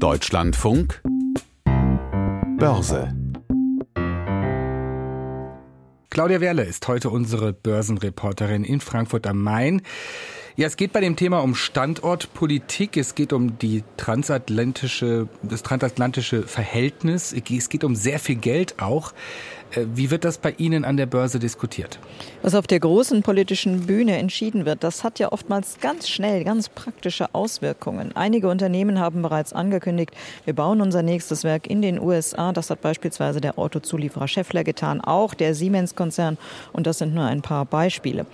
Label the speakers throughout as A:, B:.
A: Deutschlandfunk Börse
B: Claudia Werle ist heute unsere Börsenreporterin in Frankfurt am Main. Ja, es geht bei dem Thema um Standortpolitik. Es geht um die transatlantische, das transatlantische Verhältnis. Es geht um sehr viel Geld auch. Äh, wie wird das bei Ihnen an der Börse diskutiert?
C: Was auf der großen politischen Bühne entschieden wird, das hat ja oftmals ganz schnell ganz praktische Auswirkungen. Einige Unternehmen haben bereits angekündigt, wir bauen unser nächstes Werk in den USA. Das hat beispielsweise der Autozulieferer Scheffler getan, auch der Siemens-Konzern. Und das sind nur ein paar Beispiele.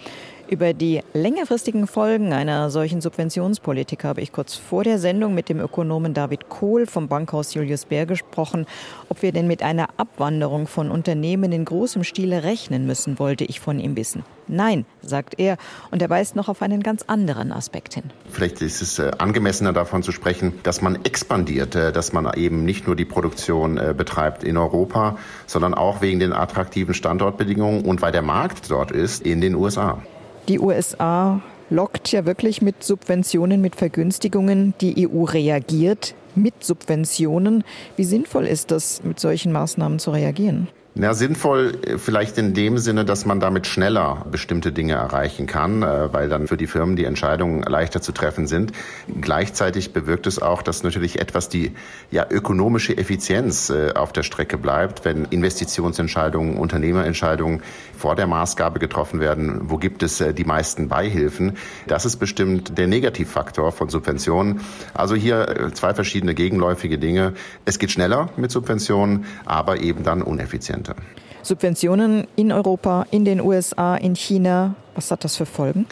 C: Über die längerfristigen Folgen einer solchen Subventionspolitik habe ich kurz vor der Sendung mit dem Ökonomen David Kohl vom Bankhaus Julius Bär gesprochen. Ob wir denn mit einer Abwanderung von Unternehmen in großem Stile rechnen müssen, wollte ich von ihm wissen. Nein, sagt er, und er weist noch auf einen ganz anderen Aspekt hin.
D: Vielleicht ist es äh, angemessener davon zu sprechen, dass man expandiert, äh, dass man eben nicht nur die Produktion äh, betreibt in Europa, sondern auch wegen den attraktiven Standortbedingungen und weil der Markt dort ist in den USA.
C: Die USA lockt ja wirklich mit Subventionen, mit Vergünstigungen. Die EU reagiert mit Subventionen. Wie sinnvoll ist das, mit solchen Maßnahmen zu reagieren?
D: Na, sinnvoll äh, vielleicht in dem Sinne, dass man damit schneller bestimmte Dinge erreichen kann, äh, weil dann für die Firmen die Entscheidungen leichter zu treffen sind. Gleichzeitig bewirkt es auch, dass natürlich etwas die ja, ökonomische Effizienz äh, auf der Strecke bleibt, wenn Investitionsentscheidungen, Unternehmerentscheidungen vor der Maßgabe getroffen werden, wo gibt es die meisten Beihilfen. Das ist bestimmt der Negativfaktor von Subventionen. Also hier zwei verschiedene gegenläufige Dinge. Es geht schneller mit Subventionen, aber eben dann uneffizient könnte.
C: Subventionen in Europa, in den USA, in China, was hat das für Folgen?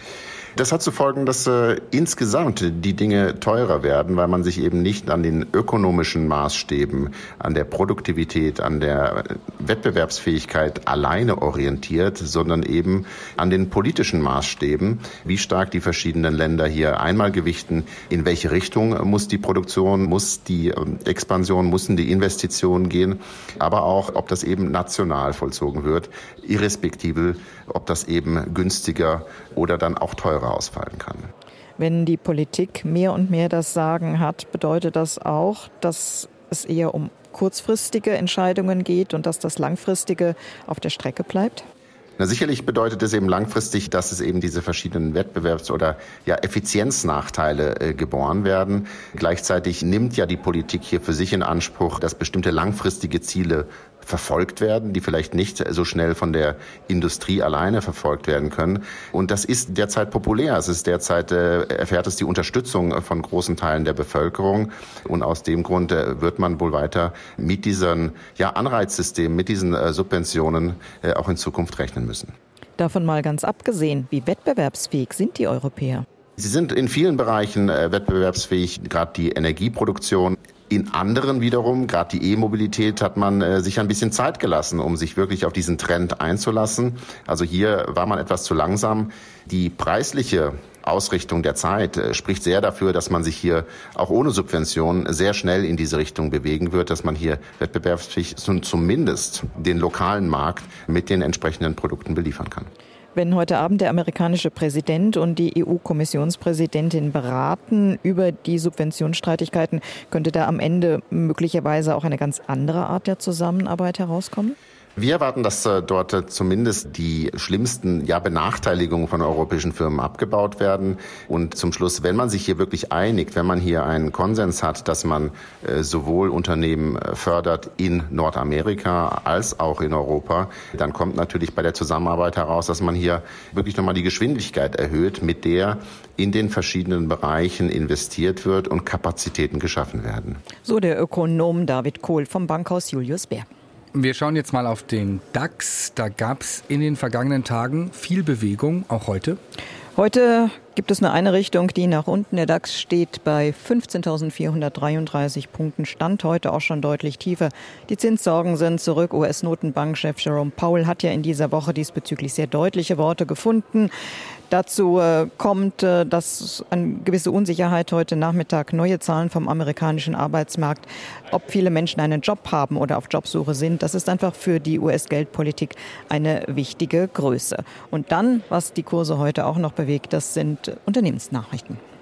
D: Das hat zu Folgen, dass äh, insgesamt die Dinge teurer werden, weil man sich eben nicht an den ökonomischen Maßstäben, an der Produktivität, an der Wettbewerbsfähigkeit alleine orientiert, sondern eben an den politischen Maßstäben, wie stark die verschiedenen Länder hier einmal gewichten, in welche Richtung muss die Produktion, muss die ähm, Expansion, müssen die Investitionen gehen, aber auch, ob das eben national vollzogen wird, irrespektive, ob das eben günstiger oder dann auch teurer teurer ausfallen kann.
C: Wenn die Politik mehr und mehr das Sagen hat, bedeutet das auch, dass es eher um kurzfristige Entscheidungen geht und dass das langfristige auf der Strecke bleibt?
D: Na, sicherlich bedeutet es eben langfristig, dass es eben diese verschiedenen Wettbewerbs- oder ja, Effizienznachteile äh, geboren werden. Gleichzeitig nimmt ja die Politik hier für sich in Anspruch, dass bestimmte langfristige Ziele verfolgt werden, die vielleicht nicht so schnell von der Industrie alleine verfolgt werden können. Und das ist derzeit populär. Es ist derzeit, äh, erfährt es die Unterstützung von großen Teilen der Bevölkerung. Und aus dem Grund äh, wird man wohl weiter mit diesen ja, Anreizsystemen, mit diesen äh, Subventionen äh, auch in Zukunft rechnen müssen.
C: Davon mal ganz abgesehen, wie wettbewerbsfähig sind die Europäer?
D: Sie sind in vielen Bereichen äh, wettbewerbsfähig, gerade die Energieproduktion. In anderen wiederum, gerade die E-Mobilität, hat man äh, sich ein bisschen Zeit gelassen, um sich wirklich auf diesen Trend einzulassen. Also hier war man etwas zu langsam. Die preisliche Ausrichtung der Zeit äh, spricht sehr dafür, dass man sich hier auch ohne Subventionen sehr schnell in diese Richtung bewegen wird, dass man hier wettbewerbsfähig zumindest den lokalen Markt mit den entsprechenden Produkten beliefern kann.
C: Wenn heute Abend der amerikanische Präsident und die EU-Kommissionspräsidentin beraten über die Subventionsstreitigkeiten, könnte da am Ende möglicherweise auch eine ganz andere Art der Zusammenarbeit herauskommen?
D: Wir erwarten, dass äh, dort äh, zumindest die schlimmsten ja, Benachteiligungen von europäischen Firmen abgebaut werden. Und zum Schluss, wenn man sich hier wirklich einigt, wenn man hier einen Konsens hat, dass man äh, sowohl Unternehmen fördert in Nordamerika als auch in Europa, dann kommt natürlich bei der Zusammenarbeit heraus, dass man hier wirklich nochmal die Geschwindigkeit erhöht, mit der in den verschiedenen Bereichen investiert wird und Kapazitäten geschaffen werden.
C: So der Ökonom David Kohl vom Bankhaus Julius Bär.
B: Wir schauen jetzt mal auf den DAX. Da gab es in den vergangenen Tagen viel Bewegung, auch heute.
C: Heute gibt es nur eine Richtung, die nach unten. Der DAX steht bei 15.433 Punkten, stand heute auch schon deutlich tiefer. Die Zinssorgen sind zurück. US-Notenbankchef Jerome Powell hat ja in dieser Woche diesbezüglich sehr deutliche Worte gefunden. Dazu äh, kommt, äh, dass eine gewisse Unsicherheit heute Nachmittag neue Zahlen vom amerikanischen Arbeitsmarkt, ob viele Menschen einen Job haben oder auf Jobsuche sind. Das ist einfach für die US-Geldpolitik eine wichtige Größe. Und dann, was die Kurse heute auch noch bewegt, das sind Unternehmensnachrichten.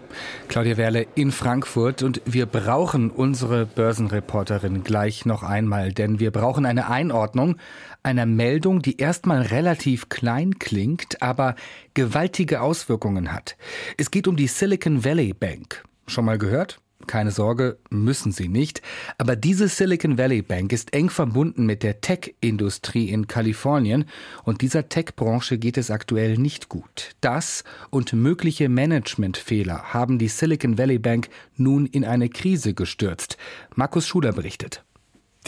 B: Claudia Werle in Frankfurt und wir brauchen unsere Börsenreporterin gleich noch einmal, denn wir brauchen eine Einordnung einer Meldung, die erstmal relativ klein klingt, aber gewaltige Auswirkungen hat. Es geht um die Silicon Valley Bank. Schon mal gehört? Keine Sorge, müssen Sie nicht. Aber diese Silicon Valley Bank ist eng verbunden mit der Tech-Industrie in Kalifornien und dieser Tech-Branche geht es aktuell nicht gut. Das und mögliche Managementfehler haben die Silicon Valley Bank nun in eine Krise gestürzt. Markus Schuler berichtet.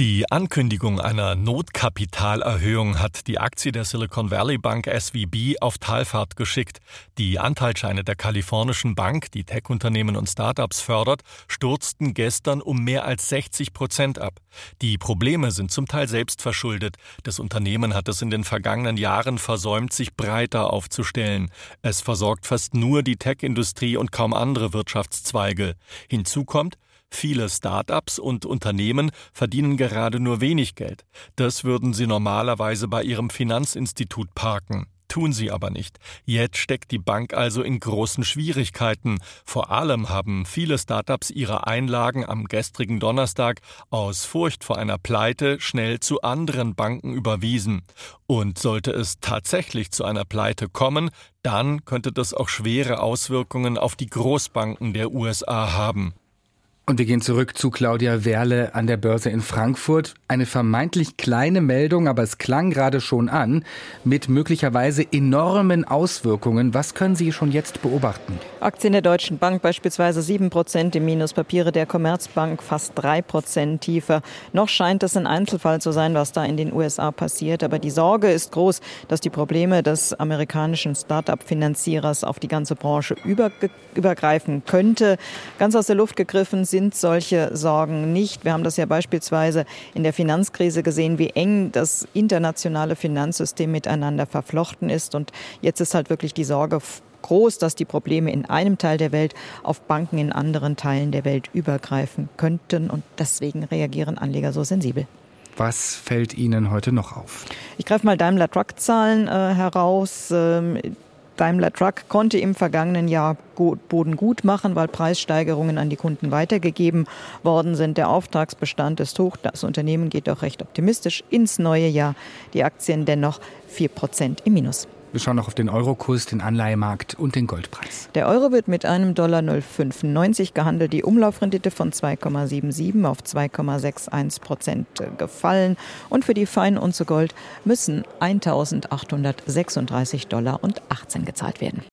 A: Die Ankündigung einer Notkapitalerhöhung hat die Aktie der Silicon Valley Bank SVB auf Talfahrt geschickt. Die Anteilscheine der kalifornischen Bank, die Tech-Unternehmen und Startups fördert, stürzten gestern um mehr als 60 Prozent ab. Die Probleme sind zum Teil selbst verschuldet. Das Unternehmen hat es in den vergangenen Jahren versäumt, sich breiter aufzustellen. Es versorgt fast nur die Tech-Industrie und kaum andere Wirtschaftszweige. Hinzu kommt, Viele Start-ups und Unternehmen verdienen gerade nur wenig Geld. Das würden sie normalerweise bei ihrem Finanzinstitut parken. Tun sie aber nicht. Jetzt steckt die Bank also in großen Schwierigkeiten. Vor allem haben viele Startups ihre Einlagen am gestrigen Donnerstag aus Furcht vor einer Pleite schnell zu anderen Banken überwiesen. Und sollte es tatsächlich zu einer Pleite kommen, dann könnte das auch schwere Auswirkungen auf die Großbanken der USA haben.
B: Und wir gehen zurück zu Claudia Werle an der Börse in Frankfurt. Eine vermeintlich kleine Meldung, aber es klang gerade schon an, mit möglicherweise enormen Auswirkungen. Was können Sie schon jetzt beobachten?
C: Aktien der Deutschen Bank beispielsweise 7 Prozent im Minus, Papiere der Commerzbank fast 3 Prozent tiefer. Noch scheint es ein Einzelfall zu sein, was da in den USA passiert. Aber die Sorge ist groß, dass die Probleme des amerikanischen Start-up-Finanzierers auf die ganze Branche übergreifen könnte. Ganz aus der Luft gegriffen sind solche Sorgen nicht. Wir haben das ja beispielsweise in der Finanzkrise gesehen, wie eng das internationale Finanzsystem miteinander verflochten ist. Und jetzt ist halt wirklich die Sorge groß, dass die Probleme in einem Teil der Welt auf Banken in anderen Teilen der Welt übergreifen könnten. Und deswegen reagieren Anleger so sensibel.
B: Was fällt Ihnen heute noch auf?
C: Ich greife mal Daimler Truck-Zahlen äh, heraus. Ähm, Daimler Truck konnte im vergangenen Jahr Boden gut machen, weil Preissteigerungen an die Kunden weitergegeben worden sind. Der Auftragsbestand ist hoch. Das Unternehmen geht auch recht optimistisch ins neue Jahr. Die Aktien dennoch 4 Prozent im Minus.
B: Wir schauen noch auf den Eurokurs, den Anleihemarkt und den Goldpreis.
C: Der Euro wird mit einem Dollar 0,95 gehandelt. Die Umlaufrendite von 2,77 auf 2,61 Prozent gefallen. Und für die Feinunze Gold müssen 1.836 Dollar und 18 gezahlt werden.